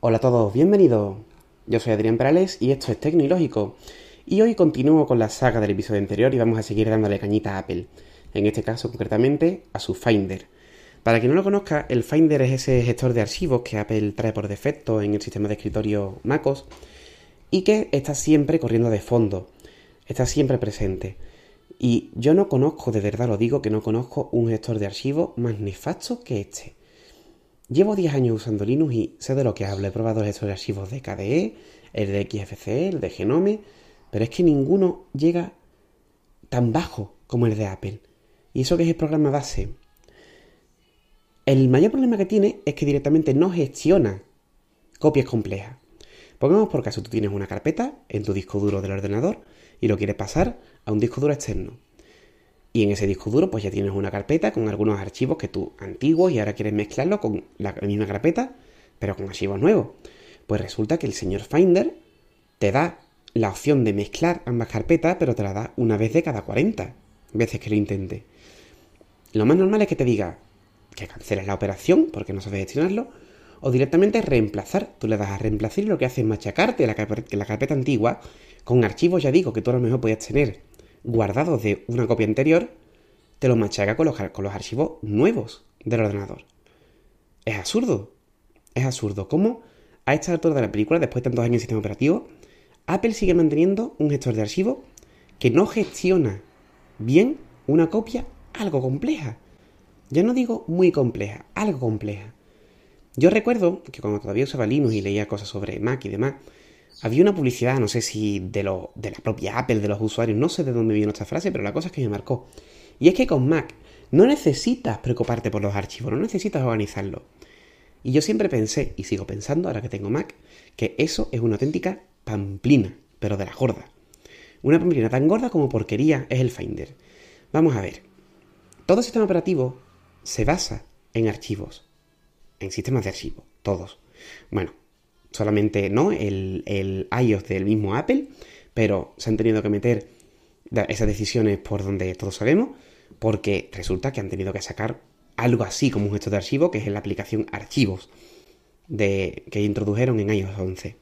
Hola a todos, bienvenidos. Yo soy Adrián Perales y esto es Tecnológico. Y hoy continúo con la saga del episodio anterior y vamos a seguir dándole cañita a Apple. En este caso, concretamente, a su Finder. Para quien no lo conozca, el Finder es ese gestor de archivos que Apple trae por defecto en el sistema de escritorio MacOS y que está siempre corriendo de fondo, está siempre presente. Y yo no conozco, de verdad lo digo, que no conozco un gestor de archivos más nefasto que este. Llevo 10 años usando Linux y sé de lo que hablo. He probado de archivos de KDE, el de XFCE, el de Genome, pero es que ninguno llega tan bajo como el de Apple. Y eso que es el programa base. El mayor problema que tiene es que directamente no gestiona copias complejas. Pongamos por caso, tú tienes una carpeta en tu disco duro del ordenador y lo quieres pasar a un disco duro externo. Y en ese disco duro pues ya tienes una carpeta con algunos archivos que tú antiguos y ahora quieres mezclarlo con la misma carpeta, pero con archivos nuevos. Pues resulta que el señor Finder te da la opción de mezclar ambas carpetas, pero te la da una vez de cada 40 veces que lo intente. Lo más normal es que te diga que canceles la operación porque no sabes gestionarlo, o directamente reemplazar. Tú le das a reemplazar y lo que hace es machacarte la, la carpeta antigua con archivos, ya digo, que tú a lo mejor podías tener guardados de una copia anterior, te lo machaca con los, con los archivos nuevos del ordenador. Es absurdo. Es absurdo. ¿Cómo a esta altura de la película, después de tantos años en sistema operativo, Apple sigue manteniendo un gestor de archivos que no gestiona bien una copia algo compleja? Ya no digo muy compleja, algo compleja. Yo recuerdo que cuando todavía usaba Linux y leía cosas sobre Mac y demás, había una publicidad, no sé si de, lo, de la propia Apple, de los usuarios, no sé de dónde vino esta frase, pero la cosa es que me marcó. Y es que con Mac no necesitas preocuparte por los archivos, no necesitas organizarlo. Y yo siempre pensé, y sigo pensando ahora que tengo Mac, que eso es una auténtica pamplina, pero de la gorda. Una pamplina tan gorda como porquería es el Finder. Vamos a ver. Todo sistema operativo se basa en archivos, en sistemas de archivos, todos. Bueno, solamente no el, el iOS del mismo Apple, pero se han tenido que meter esas decisiones por donde todos sabemos, porque resulta que han tenido que sacar algo así como un gestor de archivo, que es la aplicación Archivos de, que introdujeron en iOS 11.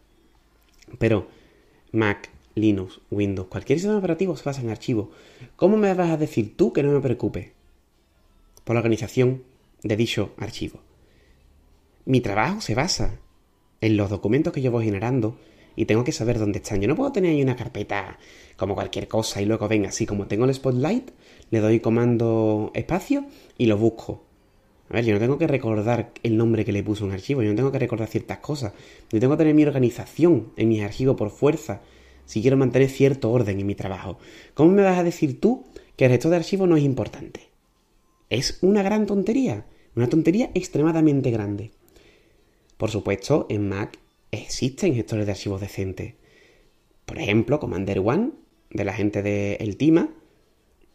Pero Mac, Linux, Windows, cualquier sistema operativo se basa en archivos. ¿Cómo me vas a decir tú que no me preocupe por la organización de dicho archivo? Mi trabajo se basa en los documentos que yo voy generando y tengo que saber dónde están. Yo no puedo tener ahí una carpeta como cualquier cosa y luego venga así como tengo el spotlight, le doy comando espacio y lo busco. A ver, yo no tengo que recordar el nombre que le puso un archivo, yo no tengo que recordar ciertas cosas. Yo tengo que tener mi organización en mis archivos por fuerza si quiero mantener cierto orden en mi trabajo. ¿Cómo me vas a decir tú que el gestor de archivos no es importante? Es una gran tontería, una tontería extremadamente grande. Por supuesto, en Mac existen gestores de archivos decentes. Por ejemplo, Commander One, de la gente de El Tima,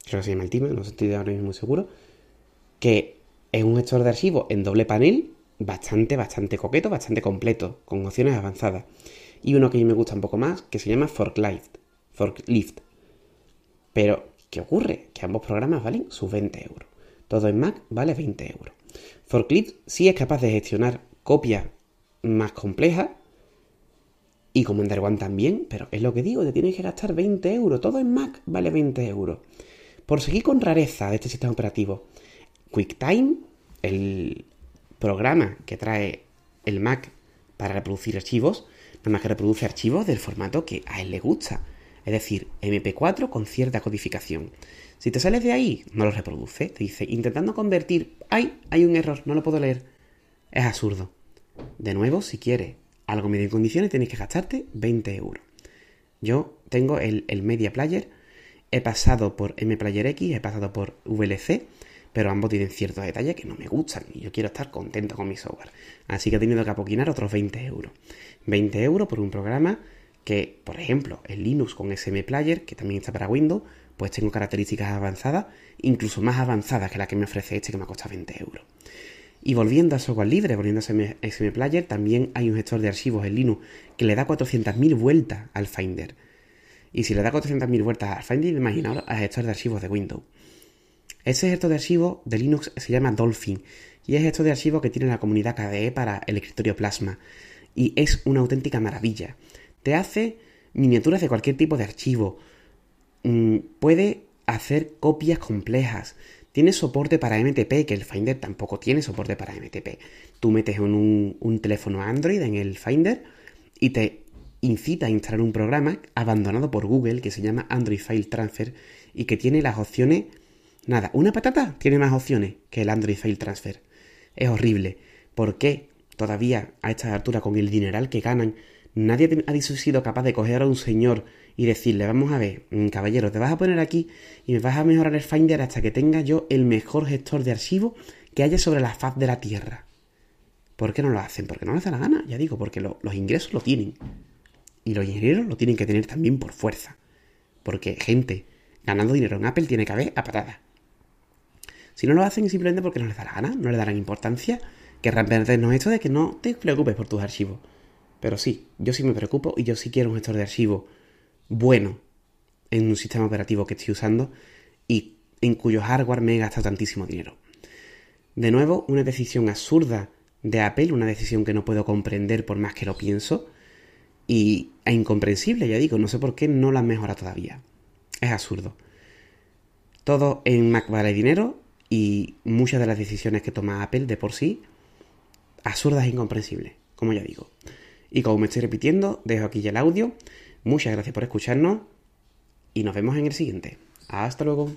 creo que se llama El Tima, no estoy ahora mismo seguro, que es un gestor de archivos en doble panel bastante, bastante coqueto, bastante completo, con opciones avanzadas. Y uno que a mí me gusta un poco más, que se llama Forklift. Forklift. Pero, ¿qué ocurre? Que ambos programas valen sus 20 euros. Todo en Mac vale 20 euros. Forklift sí es capaz de gestionar copias más complejas. Y Commander One también, pero es lo que digo, te tienes que gastar 20 euros. Todo en Mac vale 20 euros. Por seguir con rareza de este sistema operativo, QuickTime, el programa que trae el Mac para reproducir archivos, nada más que reproduce archivos del formato que a él le gusta, es decir, MP4 con cierta codificación. Si te sales de ahí, no lo reproduce, te dice, intentando convertir, ¡ay! Hay un error, no lo puedo leer. Es absurdo. De nuevo, si quieres algo medio en condiciones, tienes que gastarte 20 euros. Yo tengo el, el Media Player, he pasado por MPlayer X, he pasado por VLC, pero ambos tienen ciertos detalles que no me gustan y yo quiero estar contento con mi software. Así que he tenido que apoquinar otros 20 euros. 20 euros por un programa que, por ejemplo, el Linux con SM Player, que también está para Windows, pues tengo características avanzadas, incluso más avanzadas que la que me ofrece este que me ha costado 20 euros. Y volviendo a software libre, volviendo a SM Player, también hay un gestor de archivos en Linux que le da 400.000 vueltas al Finder. Y si le da 400.000 vueltas al Finder, imaginaos al gestor de archivos de Windows. Ese gestor de archivos de Linux se llama Dolphin y es gestor de archivos que tiene la comunidad KDE para el escritorio Plasma. y es una auténtica maravilla. Te hace miniaturas de cualquier tipo de archivo. Mm, puede hacer copias complejas. Tiene soporte para MTP, que el Finder tampoco tiene soporte para MTP. Tú metes un, un teléfono Android en el Finder y te incita a instalar un programa abandonado por Google que se llama Android File Transfer y que tiene las opciones... Nada, una patata tiene más opciones que el Android File Transfer. Es horrible. ¿Por qué todavía a esta altura con el dineral que ganan nadie ha sido capaz de coger a un señor y decirle, vamos a ver, mm, caballero, te vas a poner aquí y me vas a mejorar el Finder hasta que tenga yo el mejor gestor de archivo que haya sobre la faz de la Tierra. ¿Por qué no lo hacen? Porque no les da la gana, ya digo, porque los ingresos lo tienen. Y los ingenieros lo tienen que tener también por fuerza. Porque gente ganando dinero en Apple tiene que haber a patada. Si no lo hacen simplemente porque no les da la gana, no les darán importancia, querrán perdernos esto de que no te preocupes por tus archivos. Pero sí, yo sí me preocupo y yo sí quiero un gestor de archivos bueno en un sistema operativo que estoy usando y en cuyo hardware me he gastado tantísimo dinero. De nuevo, una decisión absurda de Apple, una decisión que no puedo comprender por más que lo pienso, y es incomprensible, ya digo, no sé por qué no la han mejorado todavía. Es absurdo. Todo en Mac vale dinero y muchas de las decisiones que toma Apple de por sí, absurdas e incomprensibles, como ya digo. Y como me estoy repitiendo, dejo aquí ya el audio. Muchas gracias por escucharnos y nos vemos en el siguiente. Hasta luego.